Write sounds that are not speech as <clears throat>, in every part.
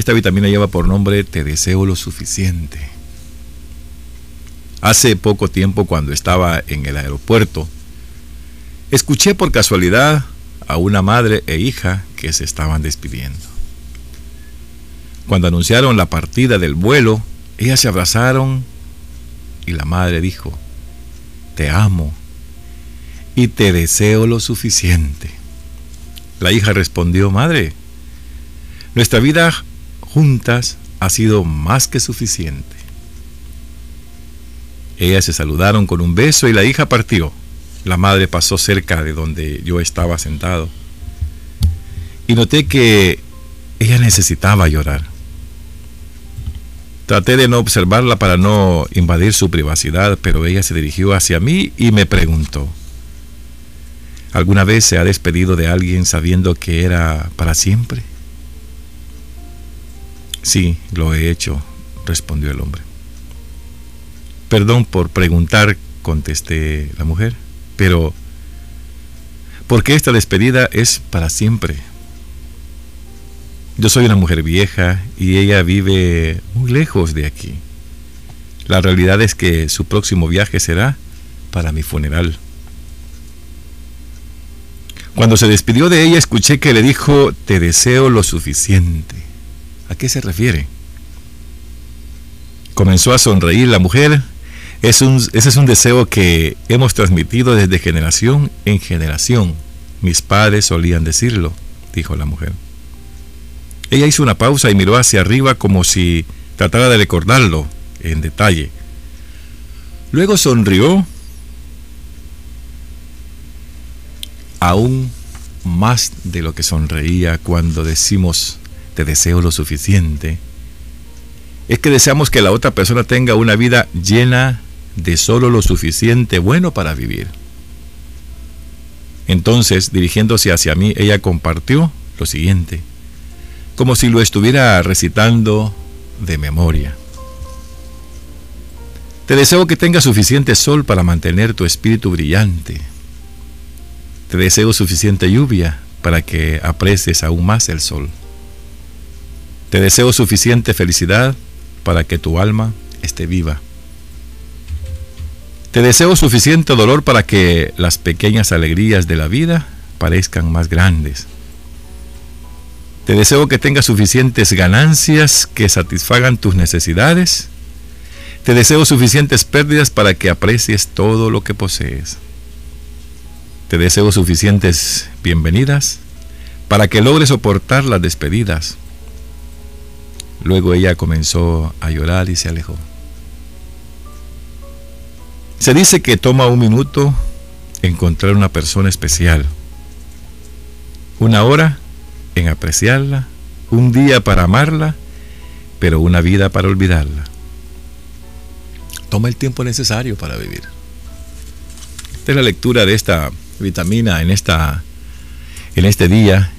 Esta vitamina lleva por nombre Te deseo lo suficiente. Hace poco tiempo cuando estaba en el aeropuerto, escuché por casualidad a una madre e hija que se estaban despidiendo. Cuando anunciaron la partida del vuelo, ellas se abrazaron y la madre dijo, te amo y te deseo lo suficiente. La hija respondió, madre, nuestra vida juntas ha sido más que suficiente. Ellas se saludaron con un beso y la hija partió. La madre pasó cerca de donde yo estaba sentado y noté que ella necesitaba llorar. Traté de no observarla para no invadir su privacidad, pero ella se dirigió hacia mí y me preguntó, ¿alguna vez se ha despedido de alguien sabiendo que era para siempre? Sí, lo he hecho, respondió el hombre. Perdón por preguntar, contesté la mujer, pero ¿por qué esta despedida es para siempre? Yo soy una mujer vieja y ella vive muy lejos de aquí. La realidad es que su próximo viaje será para mi funeral. Cuando se despidió de ella escuché que le dijo, te deseo lo suficiente. ¿A qué se refiere? Comenzó a sonreír la mujer es un, ese es un deseo que hemos transmitido desde generación en generación. Mis padres solían decirlo, dijo la mujer. Ella hizo una pausa y miró hacia arriba como si tratara de recordarlo en detalle. Luego sonrió aún más de lo que sonreía cuando decimos te deseo lo suficiente. Es que deseamos que la otra persona tenga una vida llena de solo lo suficiente bueno para vivir. Entonces, dirigiéndose hacia mí, ella compartió lo siguiente, como si lo estuviera recitando de memoria. Te deseo que tengas suficiente sol para mantener tu espíritu brillante. Te deseo suficiente lluvia para que aprecies aún más el sol. Te deseo suficiente felicidad para que tu alma esté viva. Te deseo suficiente dolor para que las pequeñas alegrías de la vida parezcan más grandes. Te deseo que tengas suficientes ganancias que satisfagan tus necesidades. Te deseo suficientes pérdidas para que aprecies todo lo que posees. Te deseo suficientes bienvenidas para que logres soportar las despedidas. Luego ella comenzó a llorar y se alejó. Se dice que toma un minuto encontrar una persona especial, una hora en apreciarla, un día para amarla, pero una vida para olvidarla. Toma el tiempo necesario para vivir. Esta es la lectura de esta vitamina en, esta, en este día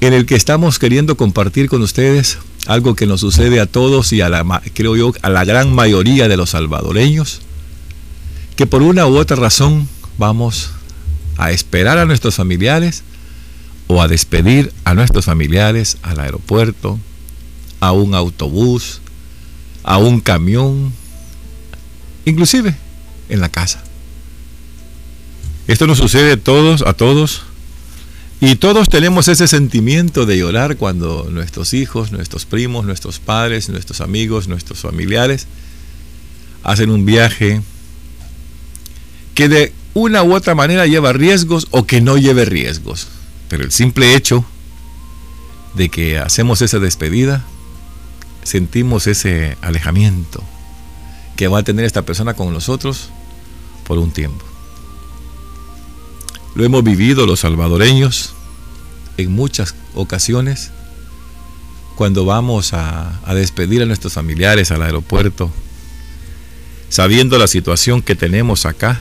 en el que estamos queriendo compartir con ustedes algo que nos sucede a todos y a la, creo yo, a la gran mayoría de los salvadoreños que por una u otra razón vamos a esperar a nuestros familiares o a despedir a nuestros familiares al aeropuerto, a un autobús, a un camión, inclusive en la casa. Esto nos sucede a todos, a todos, y todos tenemos ese sentimiento de llorar cuando nuestros hijos, nuestros primos, nuestros padres, nuestros amigos, nuestros familiares hacen un viaje que de una u otra manera lleva riesgos o que no lleve riesgos. Pero el simple hecho de que hacemos esa despedida, sentimos ese alejamiento que va a tener esta persona con nosotros por un tiempo. Lo hemos vivido los salvadoreños en muchas ocasiones cuando vamos a, a despedir a nuestros familiares al aeropuerto, sabiendo la situación que tenemos acá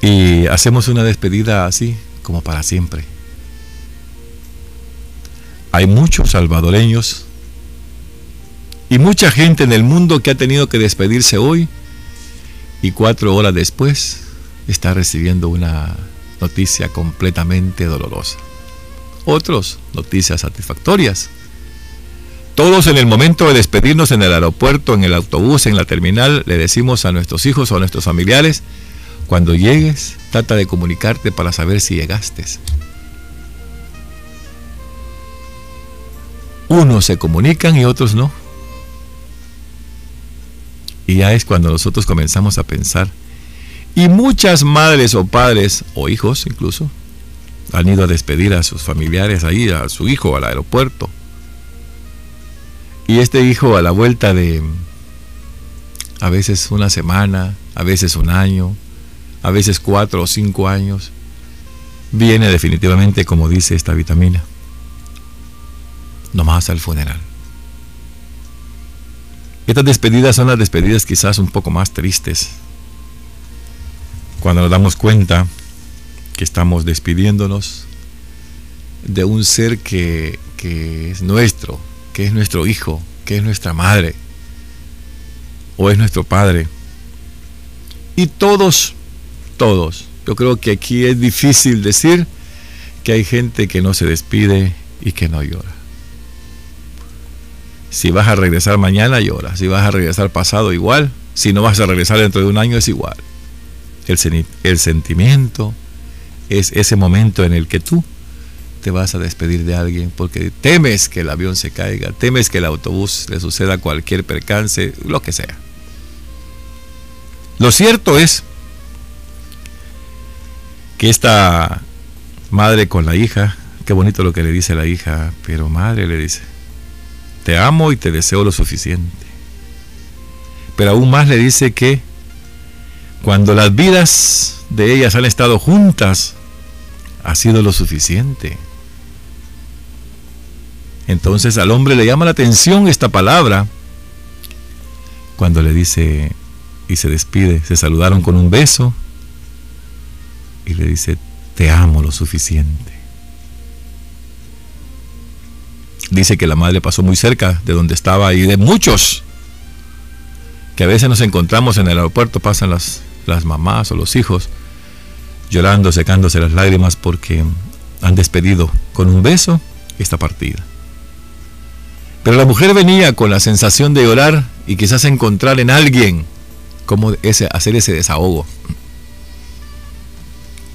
y hacemos una despedida así, como para siempre. Hay muchos salvadoreños y mucha gente en el mundo que ha tenido que despedirse hoy y cuatro horas después está recibiendo una noticia completamente dolorosa. otros noticias satisfactorias. Todos en el momento de despedirnos en el aeropuerto, en el autobús, en la terminal, le decimos a nuestros hijos o a nuestros familiares, cuando llegues, trata de comunicarte para saber si llegaste. Unos se comunican y otros no. Y ya es cuando nosotros comenzamos a pensar. Y muchas madres o padres, o hijos incluso, han ido a despedir a sus familiares ahí, a su hijo al aeropuerto. Y este hijo a la vuelta de a veces una semana, a veces un año, a veces cuatro o cinco años, viene definitivamente, como dice esta vitamina, nomás al funeral. Estas despedidas son las despedidas quizás un poco más tristes. Cuando nos damos cuenta que estamos despidiéndonos de un ser que, que es nuestro, que es nuestro hijo, que es nuestra madre o es nuestro padre. Y todos, todos, yo creo que aquí es difícil decir que hay gente que no se despide y que no llora. Si vas a regresar mañana, llora. Si vas a regresar pasado, igual. Si no vas a regresar dentro de un año, es igual. El, sentimiento es ese momento en el que tú te vas a despedir de alguien porque temes que el avión se caiga, temes que el autobús le suceda cualquier percance, lo que sea. Lo cierto es que esta madre con la hija, qué bonito lo que le dice la hija, pero madre le dice, te amo y te deseo lo suficiente. Pero aún más le dice que cuando las vidas de ellas han estado juntas, ha sido lo suficiente. Entonces al hombre le llama la atención esta palabra cuando le dice y se despide, se saludaron con un beso y le dice, te amo lo suficiente. dice que la madre pasó muy cerca de donde estaba y de muchos que a veces nos encontramos en el aeropuerto, pasan las, las mamás o los hijos llorando, secándose las lágrimas porque han despedido con un beso esta partida. Pero la mujer venía con la sensación de llorar y quizás encontrar en alguien cómo ese, hacer ese desahogo.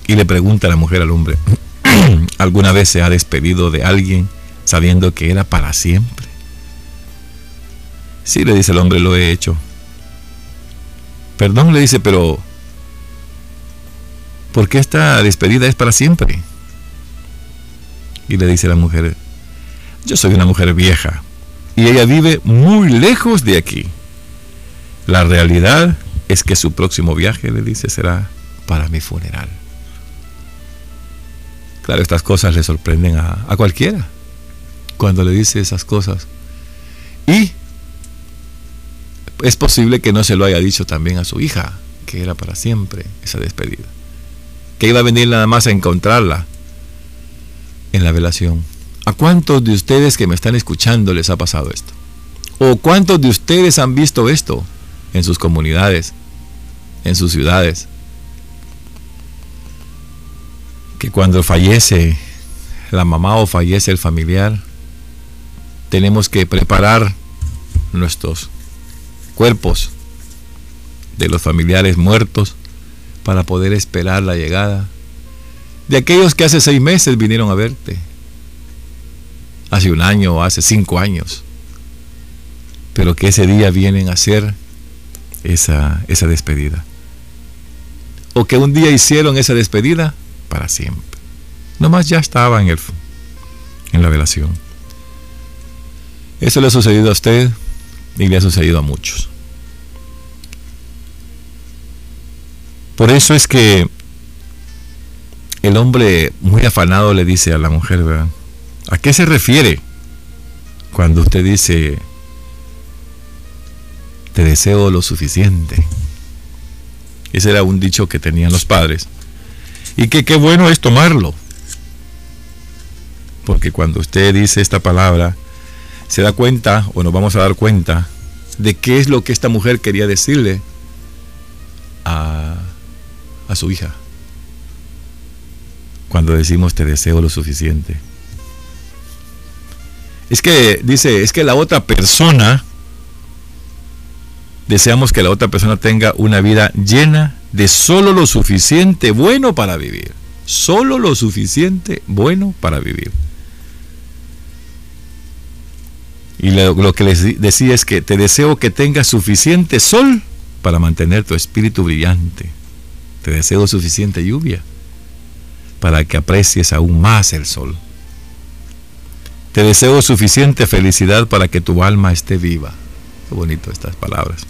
Y le pregunta a la mujer al hombre, <clears throat> ¿alguna vez se ha despedido de alguien sabiendo que era para siempre. Sí, le dice el hombre, lo he hecho. Perdón, le dice, pero ¿por qué esta despedida es para siempre? Y le dice la mujer, yo soy una mujer vieja y ella vive muy lejos de aquí. La realidad es que su próximo viaje, le dice, será para mi funeral. Claro, estas cosas le sorprenden a, a cualquiera cuando le dice esas cosas. Y es posible que no se lo haya dicho también a su hija, que era para siempre esa despedida. Que iba a venir nada más a encontrarla en la velación. ¿A cuántos de ustedes que me están escuchando les ha pasado esto? ¿O cuántos de ustedes han visto esto en sus comunidades, en sus ciudades? Que cuando fallece la mamá o fallece el familiar, tenemos que preparar nuestros cuerpos de los familiares muertos para poder esperar la llegada de aquellos que hace seis meses vinieron a verte, hace un año o hace cinco años, pero que ese día vienen a hacer esa, esa despedida. O que un día hicieron esa despedida para siempre. Nomás ya estaba en, en la velación. Eso le ha sucedido a usted y le ha sucedido a muchos. Por eso es que el hombre muy afanado le dice a la mujer, ¿a qué se refiere cuando usted dice, te deseo lo suficiente? Ese era un dicho que tenían los padres. Y que qué bueno es tomarlo. Porque cuando usted dice esta palabra, se da cuenta, o nos vamos a dar cuenta, de qué es lo que esta mujer quería decirle a, a su hija. Cuando decimos te deseo lo suficiente. Es que dice, es que la otra persona, deseamos que la otra persona tenga una vida llena de solo lo suficiente bueno para vivir. Solo lo suficiente bueno para vivir. Y lo, que les decía es que te deseo que tengas suficiente sol para mantener tu espíritu brillante. Te deseo suficiente lluvia para que aprecies aún más el sol. Te deseo suficiente felicidad para que tu alma esté viva. Qué bonito estas palabras.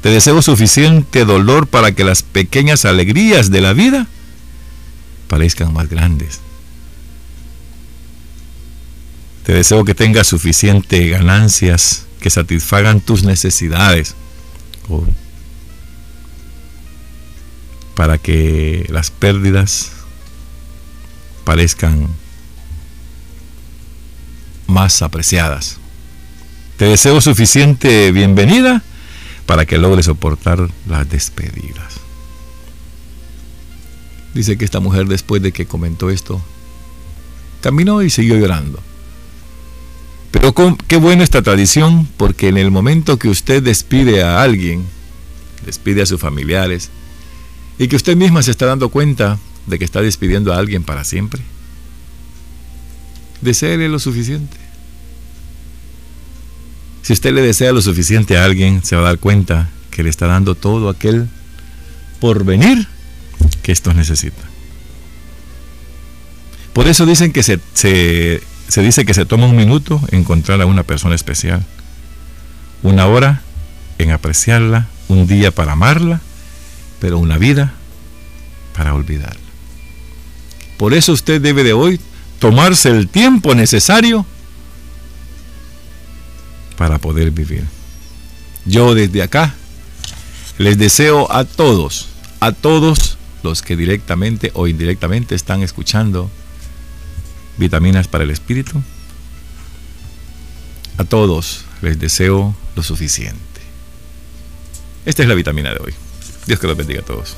Te deseo suficiente dolor para que las pequeñas alegrías de la vida parezcan más grandes. Te deseo que tengas suficiente ganancias que satisfagan tus necesidades. para que las pérdidas parezcan más apreciadas. Te deseo suficiente bienvenida para que logres soportar las despedidas. Dice que esta mujer después de que comentó esto, caminó y siguió llorando. Pero qué buena esta tradición, porque en el momento que usted despide a alguien, despide a sus familiares, y que usted misma se está dando cuenta de que está despidiendo a alguien para siempre, deseele lo suficiente. Si usted le desea lo suficiente a alguien, se va a dar cuenta que le está dando todo aquel porvenir que esto necesita. Por eso dicen que se se dice que se toma un minuto encontrar a una persona especial, una hora en apreciarla, un día para amarla, pero una vida para olvidarla. Por eso usted debe de hoy tomarse el tiempo necesario para poder vivir. Yo desde acá les deseo a todos, a todos los que directamente o indirectamente están escuchando vitaminas para el espíritu. A todos les deseo lo suficiente. Esta es la vitamina de hoy. Dios que los bendiga a todos.